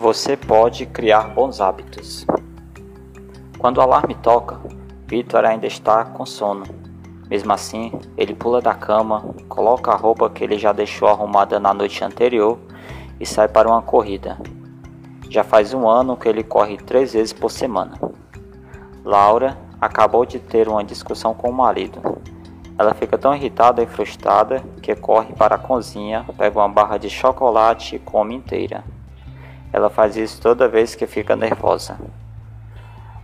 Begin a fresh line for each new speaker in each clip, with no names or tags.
Você pode criar bons hábitos. Quando o alarme toca, Victor ainda está com sono. Mesmo assim, ele pula da cama, coloca a roupa que ele já deixou arrumada na noite anterior e sai para uma corrida. Já faz um ano que ele corre três vezes por semana. Laura acabou de ter uma discussão com o marido. Ela fica tão irritada e frustrada que corre para a cozinha, pega uma barra de chocolate e come inteira. Ela faz isso toda vez que fica nervosa.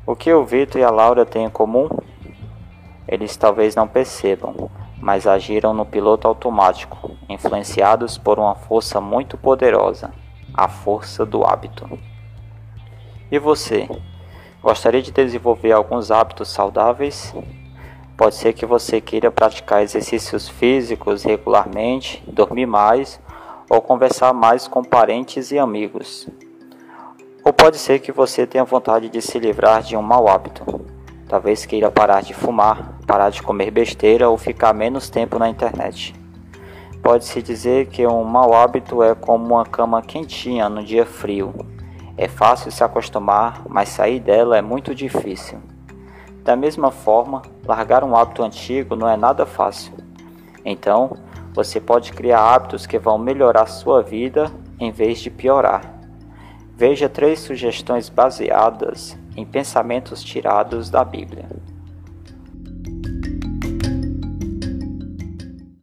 O que o Vitor e a Laura têm em comum? Eles talvez não percebam, mas agiram no piloto automático, influenciados por uma força muito poderosa, a força do hábito. E você? Gostaria de desenvolver alguns hábitos saudáveis? Pode ser que você queira praticar exercícios físicos regularmente, dormir mais ou conversar mais com parentes e amigos. Pode ser que você tenha vontade de se livrar de um mau hábito. Talvez queira parar de fumar, parar de comer besteira ou ficar menos tempo na internet. Pode-se dizer que um mau hábito é como uma cama quentinha no dia frio. É fácil se acostumar, mas sair dela é muito difícil. Da mesma forma, largar um hábito antigo não é nada fácil. Então, você pode criar hábitos que vão melhorar sua vida em vez de piorar. Veja três sugestões baseadas em pensamentos tirados da Bíblia.